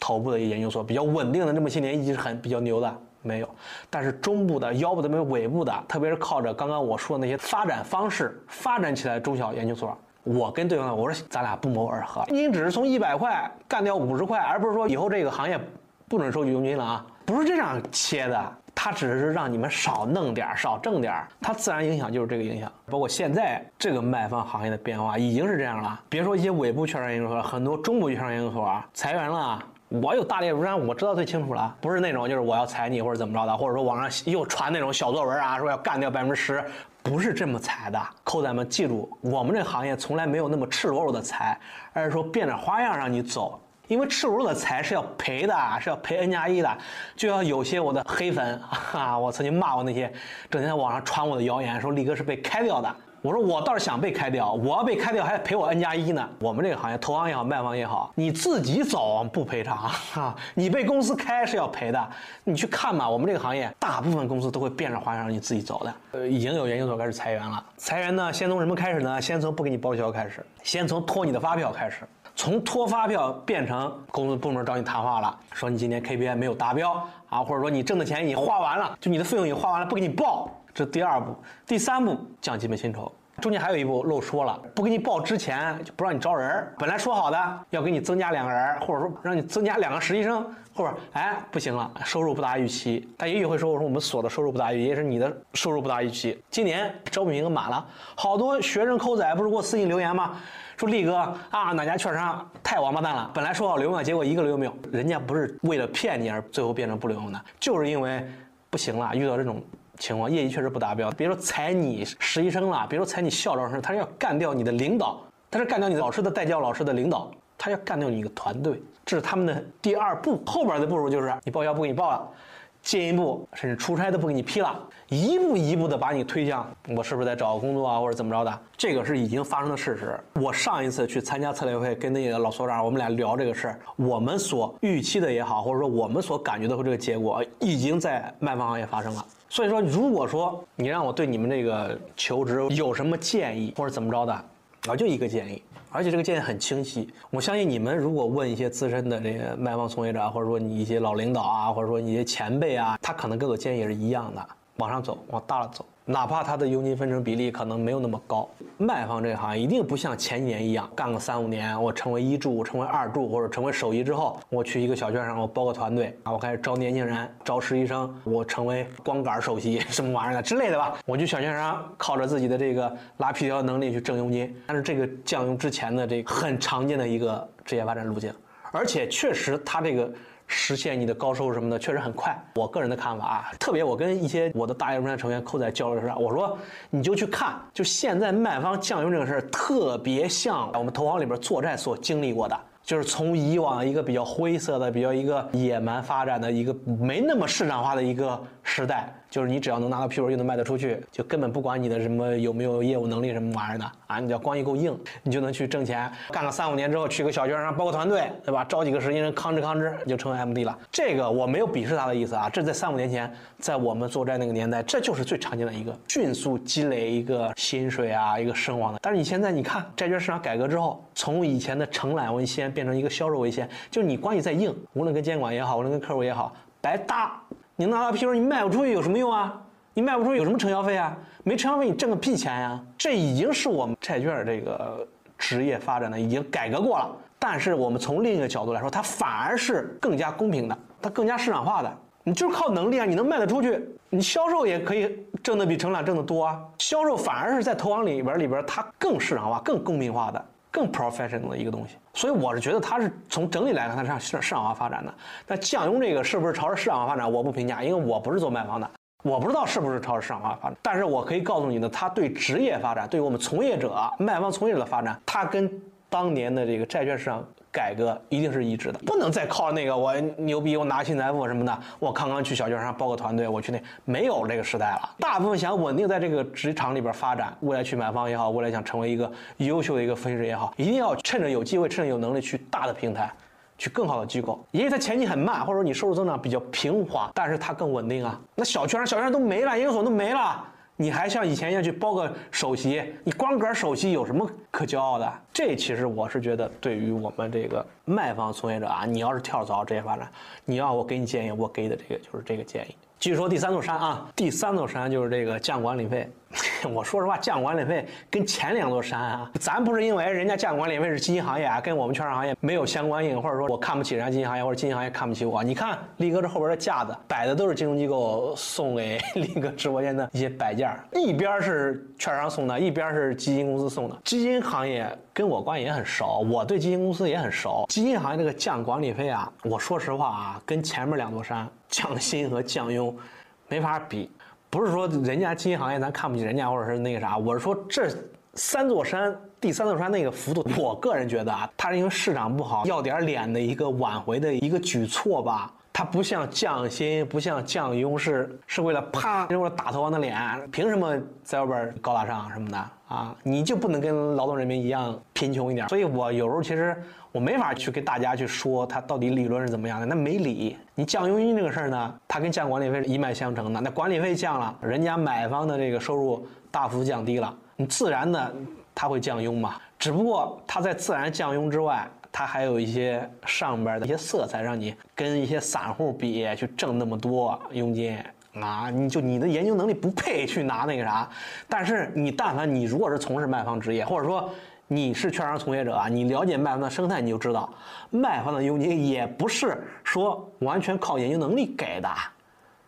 头部的一个研究所比较稳定的这么些年一直很比较牛的没有，但是中部的、腰部的、没有尾部的，特别是靠着刚刚我说的那些发展方式发展起来的中小研究所。我跟对方我说咱俩不谋而合，你只是从一百块干掉五十块，而不是说以后这个行业不准收取佣金了啊，不是这样切的，它只是让你们少弄点儿、少挣点儿，它自然影响就是这个影响。包括现在这个卖方行业的变化已经是这样了，别说一些尾部券商研究所，很多中部券商研究所啊裁员了。我有大裂如山，我知道最清楚了，不是那种就是我要裁你或者怎么着的，或者说网上又传那种小作文啊，说要干掉百分之十，不是这么裁的。扣仔们记住，我们这行业从来没有那么赤裸裸的裁，而是说变着花样让你走。因为赤裸裸的裁是要赔的，是要赔 N 加一的，就要有些我的黑粉啊，我曾经骂过那些整天在网上传我的谣言，说力哥是被开掉的。我说我倒是想被开掉，我要被开掉还得赔我 N 加一呢。我们这个行业，投行也好，卖方也好，你自己走不赔偿啊，你被公司开是要赔的。你去看吧，我们这个行业大部分公司都会变着花样让你自己走的。呃，已经有研究所开始裁员了，裁员呢，先从什么开始呢？先从不给你报销开始，先从拖你的发票开始，从拖发票变成公司部门找你谈话了，说你今年 KPI 没有达标啊，或者说你挣的钱已经花完了，就你的费用已经花完了，不给你报。这第二步，第三步降基本薪酬，中间还有一步漏说了，不给你报之前就不让你招人本来说好的要给你增加两个人，或者说让你增加两个实习生，或者哎不行了，收入不达预期。但也许会说我说我们所的收入不达预期，也是你的收入不达预期。今年招聘名额满了，好多学生抠仔不是给我私信留言吗？说力哥啊，哪家券商太王八蛋了，本来说好留用，结果一个留用没有。人家不是为了骗你而最后变成不留用的，就是因为不行了，遇到这种。情况业绩确实不达标，别说裁你实习生了，别说裁你校招生，他是要干掉你的领导，他是干掉你的老师的代教老师的领导，他要干掉你一个团队，这是他们的第二步。后边的步骤就是你报销不给你报了。进一步，甚至出差都不给你批了，一步一步的把你推向我是不是在找个工作啊，或者怎么着的？这个是已经发生的事实。我上一次去参加策略会，跟那个老所长，我们俩聊这个事儿，我们所预期的也好，或者说我们所感觉到这个结果，已经在卖方行业发生了。所以说，如果说你让我对你们这个求职有什么建议，或者怎么着的，我，就一个建议。而且这个建议很清晰，我相信你们如果问一些资深的这个卖方从业者，或者说你一些老领导啊，或者说你一些前辈啊，他可能给我建议也是一样的，往上走，往大了走。哪怕他的佣金分成比例可能没有那么高，卖方这个行业一定不像前几年一样，干个三五年，我成为一助，成为二助，或者成为首席之后，我去一个小券商，我包个团队啊，我开始招年轻人，招实习生，我成为光杆首席什么玩意儿的之类的吧，我去小券商靠着自己的这个拉皮条能力去挣佣金，但是这个降佣之前的这个很常见的一个职业发展路径，而且确实他这个。实现你的高收入什么的确实很快。我个人的看法啊，特别我跟一些我的大业务员成员扣在交流上，我说你就去看，就现在卖方降油这个事儿，特别像我们投行里边作战所经历过的。就是从以往一个比较灰色的、比较一个野蛮发展的一个没那么市场化的一个时代，就是你只要能拿到批文就能卖得出去，就根本不管你的什么有没有业务能力什么玩意儿的啊，你只要光一够硬，你就能去挣钱。干个三五年之后，去个小券商包个团队，对吧？招几个实习生，吭哧吭哧就成为 MD 了。这个我没有鄙视他的意思啊，这在三五年前，在我们做债那个年代，这就是最常见的一个迅速积累一个薪水啊，一个声望的。但是你现在你看债券市场改革之后，从以前的承揽为先。变成一个销售为先，就是你关系再硬，无论跟监管也好，无论跟客户也好，白搭。你拿到批文，你卖不出去有什么用啊？你卖不出去有什么承销费啊？没承销费，你挣个屁钱呀！这已经是我们债券这个职业发展的已经改革过了。但是我们从另一个角度来说，它反而是更加公平的，它更加市场化的。你就是靠能力啊，你能卖得出去，你销售也可以挣得比承揽挣得多啊。销售反而是在投行里边里边，它更市场化、更公平化的。更 professional 的一个东西，所以我是觉得它是从整体来看，它是向市场化发展的。那降佣这个是不是朝着市场化发展？我不评价，因为我不是做卖方的，我不知道是不是朝着市场化发展。但是我可以告诉你呢，它对职业发展，对于我们从业者、卖方从业者的发展，它跟当年的这个债券市场。改革一定是一致的，不能再靠那个我牛逼，我拿新财富什么的，我刚刚去小券商包个团队，我去那没有这个时代了。大部分想稳定在这个职场里边发展，未来去买房也好，未来想成为一个优秀的一个分析师也好，一定要趁着有机会，趁着有能力去大的平台，去更好的机构，因为它前期很慢，或者说你收入增长比较平滑，但是它更稳定啊。那小券商、小券商都没了，研究所都没了。你还像以前一样去包个首席？你光个首席有什么可骄傲的？这其实我是觉得，对于我们这个卖方从业者啊，你要是跳槽职业发展，你要我给你建议，我给的这个就是这个建议。继续说第三座山啊，第三座山就是这个降管理费。[laughs] 我说实话，降管理费跟前两座山啊，咱不是因为人家降管理费是基金行业啊，跟我们券商行业没有相关性，或者说我看不起人家基金行业，或者基金行业看不起我。你看力哥这后边的架子摆的都是金融机构送给 [laughs] 力哥直播间的一些摆件，一边是券商送的，一边是基金公司送的。基金行业跟我关系也很熟，我对基金公司也很熟。基金行业这个降管理费啊，我说实话啊，跟前面两座山降薪和降佣没法比。不是说人家基金行业咱看不起人家，或者是那个啥，我是说这三座山，第三座山那个幅度，我个人觉得啊，它是因为市场不好，要点脸的一个挽回的一个举措吧。它不像降薪，不像降佣，是是为了啪，是为了打头王的脸。凭什么在外边高大上什么的啊？你就不能跟劳动人民一样贫穷一点？所以我有时候其实我没法去跟大家去说它到底理论是怎么样的，那没理。你降佣金这个事儿呢，它跟降管理费是一脉相承的。那管理费降了，人家买方的这个收入大幅降低了，你自然的它会降佣嘛。只不过它在自然降佣之外。它还有一些上边的一些色彩，让你跟一些散户比去挣那么多佣金啊！你就你的研究能力不配去拿那个啥。但是你但凡你如果是从事卖方职业，或者说你是券商从业者啊，你了解卖方的生态，你就知道卖方的佣金也不是说完全靠研究能力给的。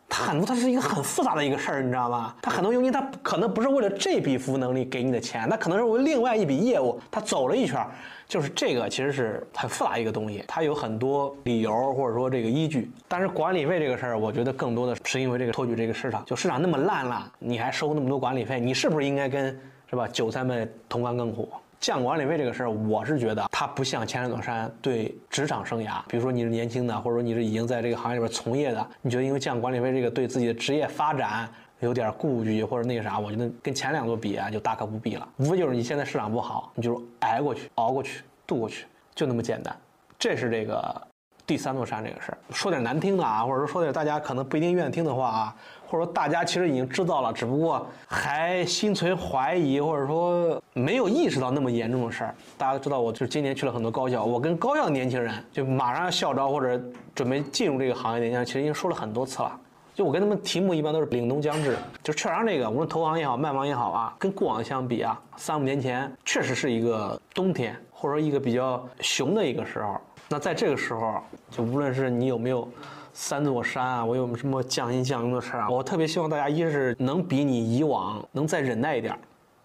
它很多，它是一个很复杂的一个事儿，你知道吗？它很多佣金，它可能不是为了这笔服务能力给你的钱，那可能是为另外一笔业务，它走了一圈，就是这个其实是很复杂一个东西，它有很多理由或者说这个依据。但是管理费这个事儿，我觉得更多的是因为这个托举这个市场，就市场那么烂了，你还收那么多管理费，你是不是应该跟是吧韭菜们同甘共苦？降管理费这个事儿，我是觉得它不像千山座山对职场生涯，比如说你是年轻的，或者说你是已经在这个行业里边从业的，你觉得因为降管理费这个对自己的职业发展有点顾忌或者那个啥，我觉得跟前两座比啊，就大可不必了。无非就是你现在市场不好，你就挨过去、熬过去、渡过去，就那么简单。这是这个第三座山这个事儿。说点难听的啊，或者说说点大家可能不一定愿意听的话啊。或者说大家其实已经知道了，只不过还心存怀疑，或者说没有意识到那么严重的事儿。大家都知道，我就是今年去了很多高校，我跟高校的年轻人就马上要校招或者准备进入这个行业的年轻人，其实已经说了很多次了。就我跟他们题目一般都是凛冬将至，就券商这个，无论投行也好，卖方也好啊，跟过往相比啊，三五年前确实是一个冬天，或者说一个比较熊的一个时候。那在这个时候，就无论是你有没有。三座山啊，我有什么降薪降佣的事啊？我特别希望大家，一是能比你以往能再忍耐一点，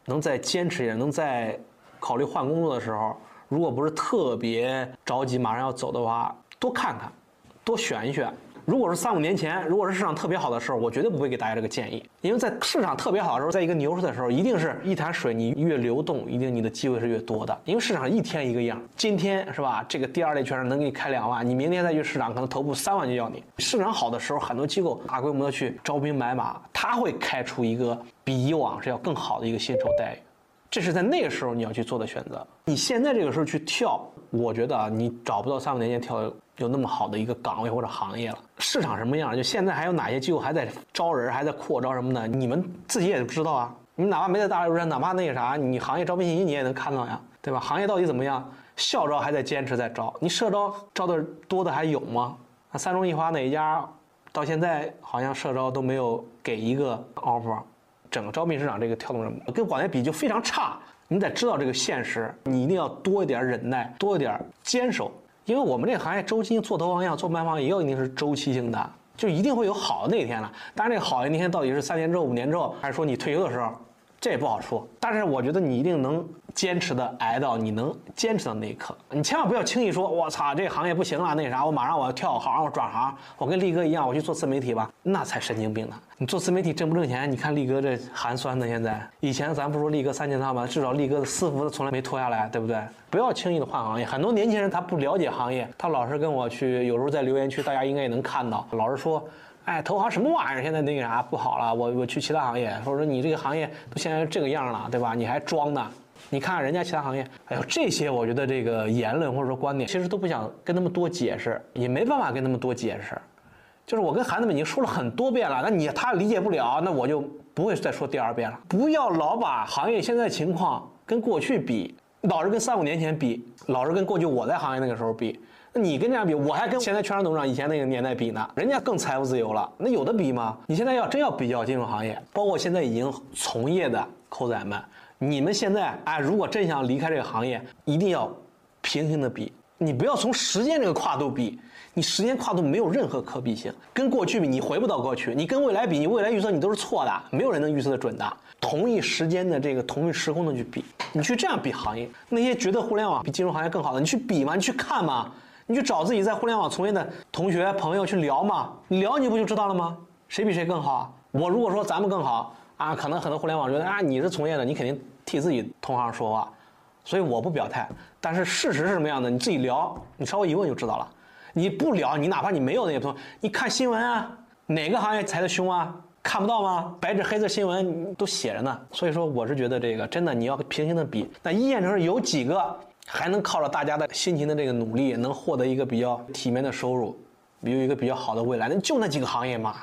能再坚持一点，能再考虑换工作的时候，如果不是特别着急马上要走的话，多看看，多选一选。如果是三五年前，如果是市场特别好的时候，我绝对不会给大家这个建议，因为在市场特别好的时候，在一个牛市的时候，一定是一潭水，你越流动，一定你的机会是越多的。因为市场一天一个样，今天是吧？这个第二类券商能给你开两万，你明天再去市场，可能头部三万就要你。市场好的时候，很多机构大规模的去招兵买马，他会开出一个比以往是要更好的一个薪酬待遇，这是在那个时候你要去做的选择。你现在这个时候去跳，我觉得啊，你找不到三五年前跳。有那么好的一个岗位或者行业了，市场什么样？就现在还有哪些机构还在招人，还在扩招什么的？你们自己也知道啊。你哪怕没在大流山，哪怕那个啥，你行业招聘信息你也能看到呀，对吧？行业到底怎么样？校招还在坚持在招，你社招招的多的还有吗？那三中一华哪一家到现在好像社招都没有给一个 offer，整个招聘市场这个跳动人跟往年比就非常差。你得知道这个现实，你一定要多一点忍耐，多一点坚守。因为我们这个行业周期性做投行也好，做卖方也有一定是周期性的，就一定会有好的那一天了。当然，这个好的那天到底是三年之后、五年之后，还是说你退休的时候？这也不好说，但是我觉得你一定能坚持的挨到你能坚持到那一刻。你千万不要轻易说，我操，这行业不行了，那啥，我马上我要跳行，我转行，我跟力哥一样，我去做自媒体吧，那才神经病呢。你做自媒体挣不挣钱？你看力哥这寒酸的，现在以前咱不说力哥三千套吧，至少力哥的私服从来没脱下来，对不对？不要轻易的换行业。很多年轻人他不了解行业，他老是跟我去，有时候在留言区大家应该也能看到，老是说。哎，投行什么玩意儿？现在那个啥不好了，我我去其他行业。或者说你这个行业都现在这个样了，对吧？你还装呢？你看看人家其他行业，哎呦，这些我觉得这个言论或者说观点，其实都不想跟他们多解释，也没办法跟他们多解释，就是我跟孩子们已经说了很多遍了，那你他理解不了，那我就不会再说第二遍了。不要老把行业现在情况跟过去比，老是跟三五年前比，老是跟过去我在行业那个时候比。那你跟人家比，我还跟现在券商董事长以前那个年代比呢，人家更财务自由了，那有的比吗？你现在要真要比较金融行业，包括现在已经从业的扣仔们，你们现在哎，如果真想离开这个行业，一定要平行的比，你不要从时间这个跨度比，你时间跨度没有任何可比性，跟过去比你回不到过去，你跟未来比，你未来预测你都是错的，没有人能预测的准的。同一时间的这个同一时空的去比，你去这样比行业，那些觉得互联网比金融行业更好的，你去比吗？你去看吗？你去找自己在互联网从业的同学朋友去聊嘛，聊你不就知道了吗？谁比谁更好？我如果说咱们更好啊，可能很多互联网觉得啊你是从业的，你肯定替自己同行说话，所以我不表态。但是事实是什么样的？你自己聊，你稍微一问就知道了。你不聊，你哪怕你没有那些朋友，你看新闻啊，哪个行业裁的凶啊？看不到吗？白纸黑字新闻都写着呢。所以说，我是觉得这个真的你要平行的比，那一线城市有几个？还能靠着大家的辛勤的这个努力，能获得一个比较体面的收入，有一个比较好的未来，那就那几个行业嘛。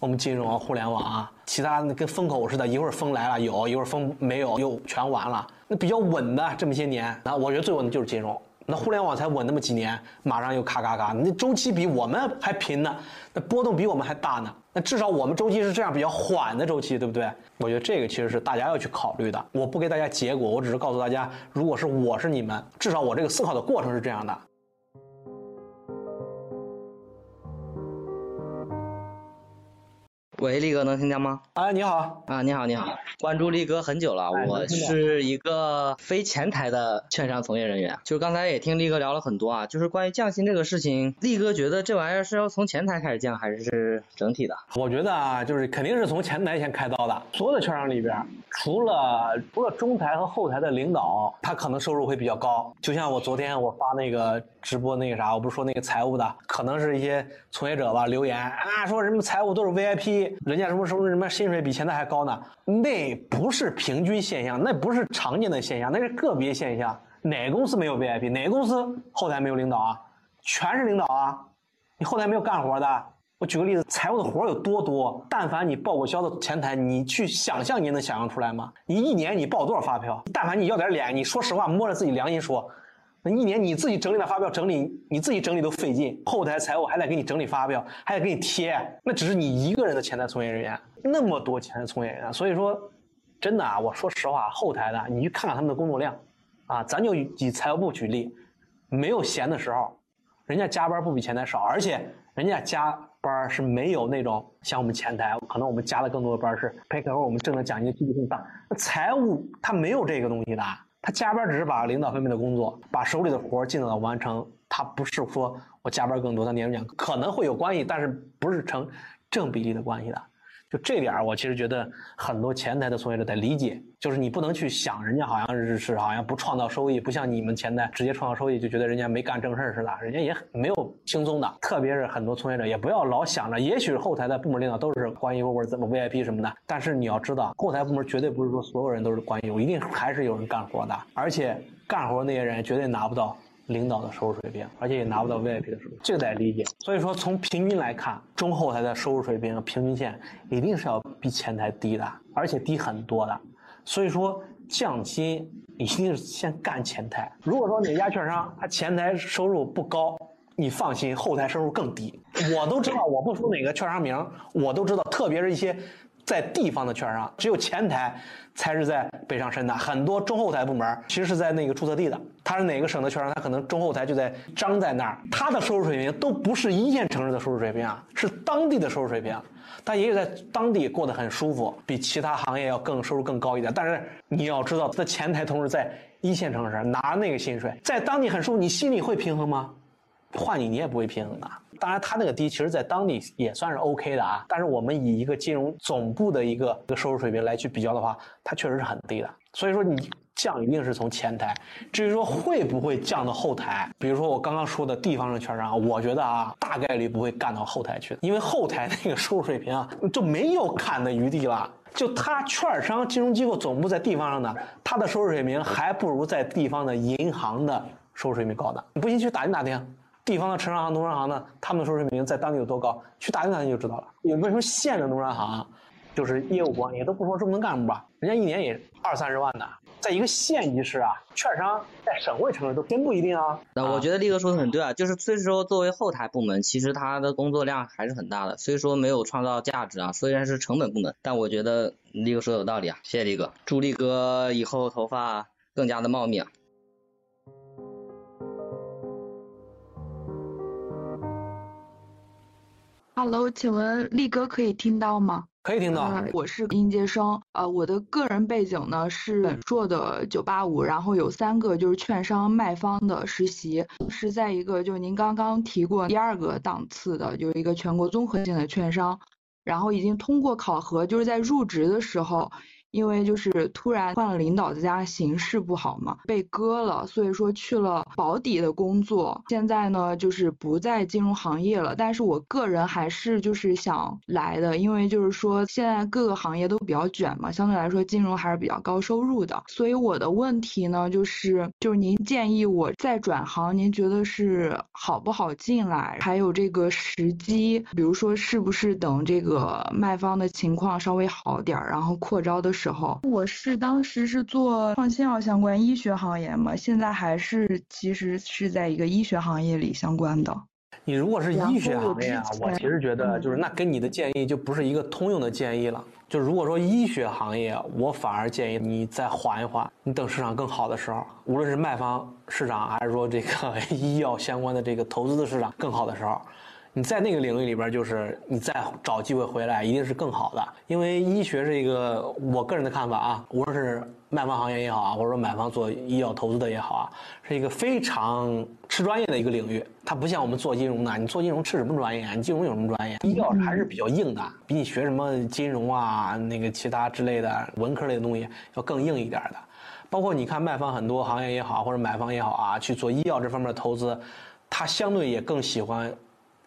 我们金融、互联网啊，其他跟风口似的，一会儿风来了有，一会儿风没有又全完了。那比较稳的这么些年，那我觉得最稳的就是金融。那互联网才稳那么几年，马上又咔咔咔，那周期比我们还频呢，那波动比我们还大呢。那至少我们周期是这样比较缓的周期，对不对？我觉得这个其实是大家要去考虑的。我不给大家结果，我只是告诉大家，如果是我是你们，至少我这个思考的过程是这样的。喂，力哥能听见吗？哎，你好啊，你好，你好，关注力哥很久了，我是一个非前台的券商从业人员。就是刚才也听力哥聊了很多啊，就是关于降薪这个事情，力哥觉得这玩意儿是要从前台开始降，还是整体的？我觉得啊，就是肯定是从前台先开刀的。所有的券商里边，除了除了中台和后台的领导，他可能收入会比较高。就像我昨天我发那个直播那个啥，我不是说那个财务的，可能是一些从业者吧留言啊，说什么财务都是 VIP。人家什么什么什么薪水比前台还高呢？那不是平均现象，那不是常见的现象，那是个别现象。哪个公司没有 VIP？哪个公司后台没有领导啊？全是领导啊！你后台没有干活的。我举个例子，财务的活有多多？但凡你报过销的前台，你去想象，你能想象出来吗？你一年你报多少发票？但凡你要点脸，你说实话，摸着自己良心说。那一年你自己整理的发票整理，你自己整理都费劲，后台财务还得给你整理发票，还得给你贴，那只是你一个人的前台从业人员，那么多前台从业人员，所以说，真的啊，我说实话，后台的你去看看他们的工作量，啊，咱就以财务部举例，没有闲的时候，人家加班不比前台少，而且人家加班是没有那种像我们前台，可能我们加了更多的班是配合，我们挣的奖金几率更大，那财务他没有这个东西的。他加班只是把领导分配的工作，把手里的活尽早的完成。他不是说我加班更多，他年终奖可能会有关系，但是不是成正比例的关系的。就这点我其实觉得很多前台的从业者得理解，就是你不能去想人家好像是是好像不创造收益，不像你们前台直接创造收益，就觉得人家没干正事似的，人家也没有轻松的。特别是很多从业者也不要老想着，也许后台的部门领导都是关心或者怎么 VIP 什么的，但是你要知道，后台部门绝对不是说所有人都是关一一定还是有人干活的，而且干活那些人绝对拿不到。领导的收入水平，而且也拿不到 VIP 的收入，这个得理解。所以说，从平均来看，中后台的收入水平平均线一定是要比前台低的，而且低很多的。所以说，降薪一定是先干前台。如果说哪家券商他前台收入不高，你放心，后台收入更低。我都知道，我不说哪个券商名，我都知道，特别是一些。在地方的券商，只有前台才是在北上深的，很多中后台部门其实是在那个注册地的。他是哪个省的券商，他可能中后台就在张在那儿，他的收入水平都不是一线城市的收入水平啊，是当地的收入水平。他也有在当地过得很舒服，比其他行业要更收入更高一点。但是你要知道，他的前台同事在一线城市拿那个薪水，在当地很舒服，你心里会平衡吗？换你，你也不会平衡的。当然，他那个低，其实在当地也算是 OK 的啊。但是我们以一个金融总部的一个一个收入水平来去比较的话，它确实是很低的。所以说，你降一定是从前台。至于说会不会降到后台，比如说我刚刚说的地方的券商，我觉得啊，大概率不会干到后台去，因为后台那个收入水平啊，就没有砍的余地了。就他券商金融机构总部在地方上呢，他的收入水平还不如在地方的银行的收入水平高呢。你不信去打听打听。地方的城商行、农商行呢，他们的收入水平在当地有多高？去打听打听就知道了。有没有什么县的农商行就是业务管理都不说中层干部吧，人家一年也二三十万呢，在一个县级市啊，券商在省会城市都真不一定啊。那我觉得力哥说的很对啊，就是虽说作为后台部门，其实他的工作量还是很大的，虽说没有创造价值啊，虽然是成本部门，但我觉得力哥说的有道理啊，谢谢力哥，祝力哥以后头发更加的茂密啊。Hello，请问力哥可以听到吗？可以听到。呃，我是应届生，呃，我的个人背景呢是本硕的985，然后有三个就是券商卖方的实习，是在一个就是您刚刚提过第二个档次的，就是一个全国综合性的券商，然后已经通过考核，就是在入职的时候。因为就是突然换了领导，再加上形势不好嘛，被割了，所以说去了保底的工作。现在呢，就是不在金融行业了。但是我个人还是就是想来的，因为就是说现在各个行业都比较卷嘛，相对来说金融还是比较高收入的。所以我的问题呢，就是就是您建议我再转行，您觉得是好不好进来？还有这个时机，比如说是不是等这个卖方的情况稍微好点儿，然后扩招的时。候，我是当时是做创新药相关医学行业嘛，现在还是其实是在一个医学行业里相关的。你如果是医学行业啊，我其实觉得就是那跟你的建议就不是一个通用的建议了。就如果说医学行业，我反而建议你再缓一缓，你等市场更好的时候，无论是卖方市场还是说这个 [laughs] 医药相关的这个投资的市场更好的时候。你在那个领域里边，就是你再找机会回来，一定是更好的。因为医学是一个我个人的看法啊，无论是卖方行业也好啊，或者说买方做医药投资的也好啊，是一个非常吃专业的一个领域。它不像我们做金融的，你做金融吃什么专业啊？你金融有什么专业？医药还是比较硬的，比你学什么金融啊、那个其他之类的文科类的东西要更硬一点的。包括你看卖方很多行业也好，或者买方也好啊，去做医药这方面的投资，他相对也更喜欢。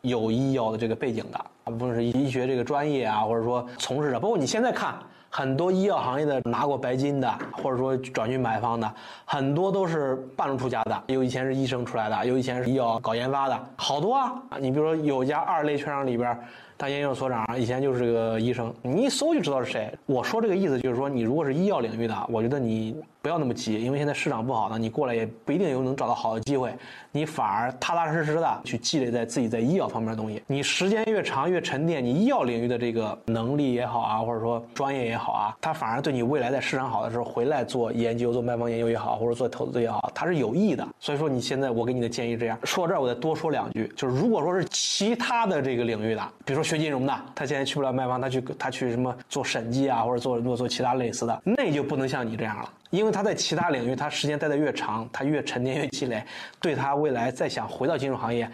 有医药的这个背景的，不论是医学这个专业啊，或者说从事的，包括你现在看很多医药行业的拿过白金的，或者说转去买方的，很多都是半路出家的，有以前是医生出来的，有以前是医药搞研发的，好多啊。你比如说有家二类券商里边。当研究所长以前就是个医生，你一搜就知道是谁。我说这个意思就是说，你如果是医药领域的，我觉得你不要那么急，因为现在市场不好呢，你过来也不一定有能找到好的机会。你反而踏踏实实的去积累在自己在医药方面的东西。你时间越长越沉淀，你医药领域的这个能力也好啊，或者说专业也好啊，它反而对你未来在市场好的时候回来做研究、做卖方研究也好，或者做投资也好，它是有益的。所以说，你现在我给你的建议这样。说到这儿，我再多说两句，就是如果说是其他的这个领域的，比如说。学金融的，他现在去不了卖方，他去他去什么做审计啊，或者做做做其他类似的，那就不能像你这样了，因为他在其他领域，他时间待得越长，他越沉淀越积累，对他未来再想回到金融行业，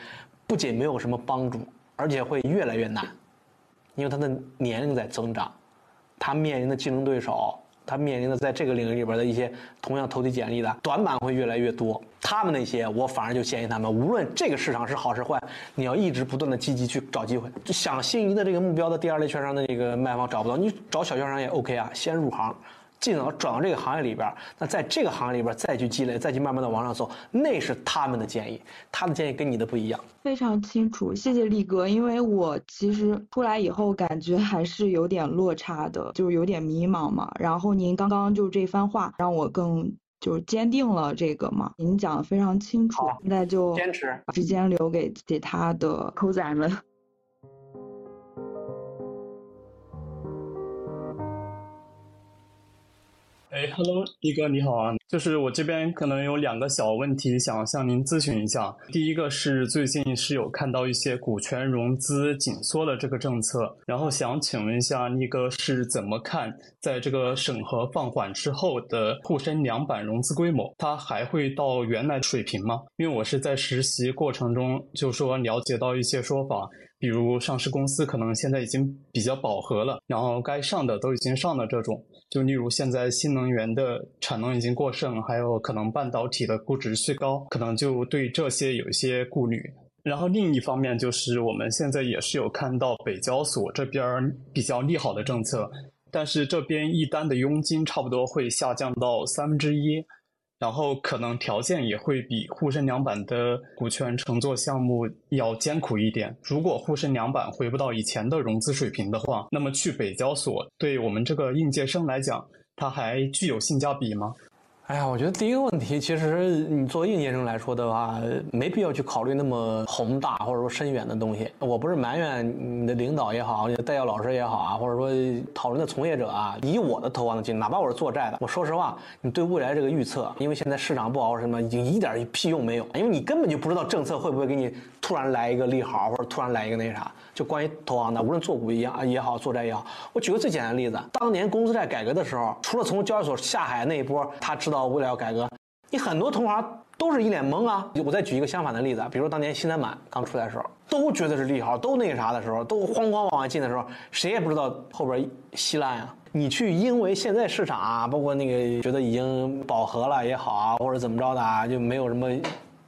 不仅没有什么帮助，而且会越来越难，因为他的年龄在增长，他面临的竞争对手。他面临的在这个领域里边的一些同样投递简历的短板会越来越多，他们那些我反而就建议他们，无论这个市场是好是坏，你要一直不断的积极去找机会。想心仪的这个目标的第二类券商的这个卖方找不到，你找小券商也 OK 啊，先入行。尽早转到这个行业里边，那在这个行业里边再去积累，再去慢慢的往上走，那是他们的建议，他的建议跟你的不一样。非常清楚，谢谢力哥，因为我其实出来以后感觉还是有点落差的，就是有点迷茫嘛。然后您刚刚就这番话让我更就是坚定了这个嘛，您讲的非常清楚，那就坚持，把时间留给其他的 [laughs] 抠仔们。哎，Hello，力哥你好啊，就是我这边可能有两个小问题想向您咨询一下。第一个是最近是有看到一些股权融资紧缩的这个政策，然后想请问一下力哥是怎么看，在这个审核放缓之后的沪深两板融资规模，它还会到原来水平吗？因为我是在实习过程中就说了解到一些说法。比如上市公司可能现在已经比较饱和了，然后该上的都已经上了，这种就例如现在新能源的产能已经过剩，还有可能半导体的估值虚高，可能就对这些有一些顾虑。然后另一方面就是我们现在也是有看到北交所这边比较利好的政策，但是这边一单的佣金差不多会下降到三分之一。然后可能条件也会比沪深两板的股权乘坐项目要艰苦一点。如果沪深两板回不到以前的融资水平的话，那么去北交所对我们这个应届生来讲，它还具有性价比吗？哎呀，我觉得第一个问题，其实你作为应届生来说的话，没必要去考虑那么宏大或者说深远的东西。我不是埋怨你的领导也好，你的代教老师也好啊，或者说讨论的从业者啊，以我的投行的经历，哪怕我是做债的，我说实话，你对未来这个预测，因为现在市场不好什么，已经一点屁用没有，因为你根本就不知道政策会不会给你突然来一个利好，或者突然来一个那啥。就关于投行的，无论做股一样也好，做债也好，我举个最简单的例子，当年公司债改革的时候，除了从交易所下海那一波，他知道。未来要改革，你很多同行都是一脸懵啊！我再举一个相反的例子，比如当年新三板刚出来的时候，都觉得是利好，都那个啥的时候，都慌慌往外进的时候，谁也不知道后边稀烂呀。你去因为现在市场啊，包括那个觉得已经饱和了也好啊，或者怎么着的啊，就没有什么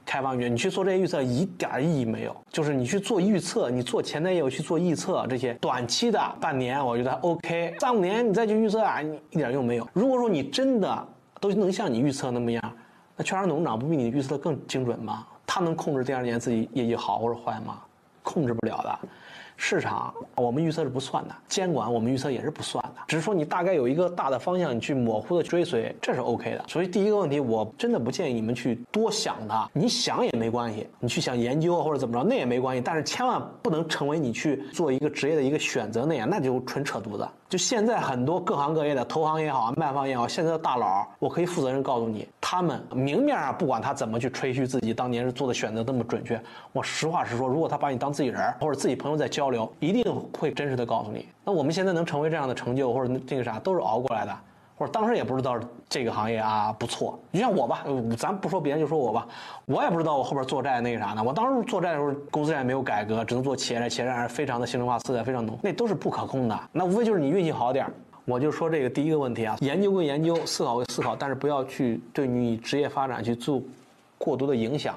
开放预，你去做这些预测一点意义没有。就是你去做预测，你做前端业务去做预测，这些短期的半年我觉得 OK，三五年你再去预测啊，你一点用没有。如果说你真的。都能像你预测那么样，那券商董事长不比你预测的更精准吗？他能控制第二年自己业绩好或者坏吗？控制不了的。市场我们预测是不算的，监管我们预测也是不算的，只是说你大概有一个大的方向，你去模糊的追随，这是 OK 的。所以第一个问题，我真的不建议你们去多想它，你想也没关系，你去想研究或者怎么着那也没关系，但是千万不能成为你去做一个职业的一个选择那样，那就纯扯犊子。就现在很多各行各业的投行也好，卖方也好，现在的大佬，我可以负责任告诉你，他们明面上不管他怎么去吹嘘自己当年是做的选择那么准确，我实话实说，如果他把你当自己人或者自己朋友在交流，一定会真实的告诉你。那我们现在能成为这样的成就或者那个啥，都是熬过来的。或者当时也不知道这个行业啊不错，就像我吧，咱不说别人就说我吧，我也不知道我后边做债那个啥呢。我当时做债的时候，公司债没有改革，只能做企业债，企业债还是非常的新文化色彩非常浓，那都是不可控的。那无非就是你运气好点儿我就说这个第一个问题啊，研究归研究，思考归思考，但是不要去对你职业发展去做过多的影响。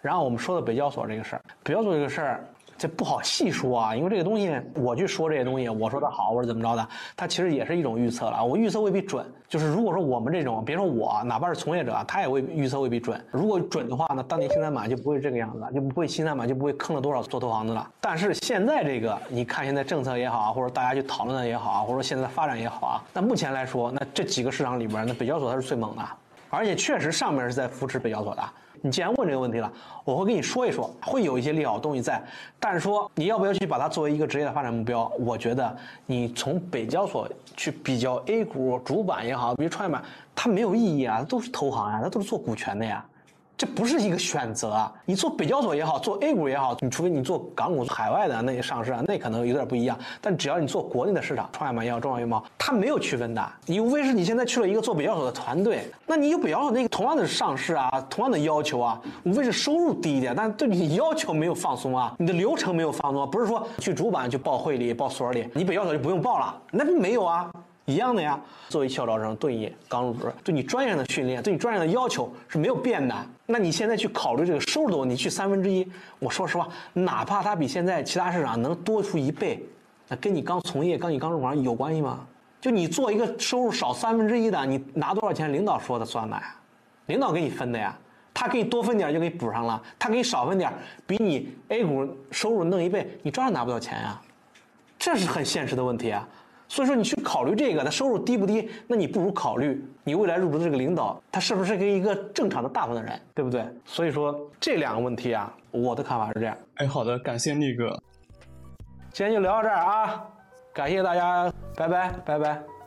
然后我们说的北交所这个事儿，北交所这个事儿。这不好细说啊，因为这个东西我去说这些东西，我说它好或者怎么着的，它其实也是一种预测了。我预测未必准，就是如果说我们这种，别说我，哪怕是从业者，他也未预测未必准。如果准的话呢，当年新三板就不会这个样子了，就不会新三板就不会坑了多少做投行的了。但是现在这个，你看现在政策也好，或者大家去讨论的也好啊，或者说现在发展也好啊，那目前来说，那这几个市场里边，那北交所它是最猛的，而且确实上面是在扶持北交所的。你既然问这个问题了，我会跟你说一说，会有一些利好东西在，但是说你要不要去把它作为一个职业的发展目标？我觉得你从北交所去比较 A 股主板也好，比如创业板，它没有意义啊，都是投行呀，它都是做股权的呀。这不是一个选择啊！你做北交所也好，做 A 股也好，你除非你做港股、海外的那些上市啊，那可能有点不一样。但只要你做国内的市场，创业板也好，中小板也好，它没有区分的。你无非是你现在去了一个做北交所的团队，那你有北交所那个同样的上市啊，同样的要求啊，无非是收入低一点，但对你要求没有放松啊，你的流程没有放松，不是说去主板就报会里、报所里，你北交所就不用报了，那没有啊。一样的呀，作为校招生、对你刚入职，对你专业的训练，对你专业的要求是没有变的。那你现在去考虑这个收入的问题，去三分之一，我说实话，哪怕它比现在其他市场能多出一倍，那跟你刚从业、刚你刚入行有关系吗？就你做一个收入少三分之一的，你拿多少钱？领导说的算的呀，领导给你分的呀，他给你多分点就给你补上了，他给你少分点，比你 A 股收入弄一倍，你照样拿不到钱呀，这是很现实的问题啊。所以说，你去考虑这个，他收入低不低？那你不如考虑你未来入职的这个领导，他是不是跟一个正常的大部分的人，对不对？所以说这两个问题啊，我的看法是这样。哎，好的，感谢力哥，今天就聊到这儿啊，感谢大家，拜拜，拜拜。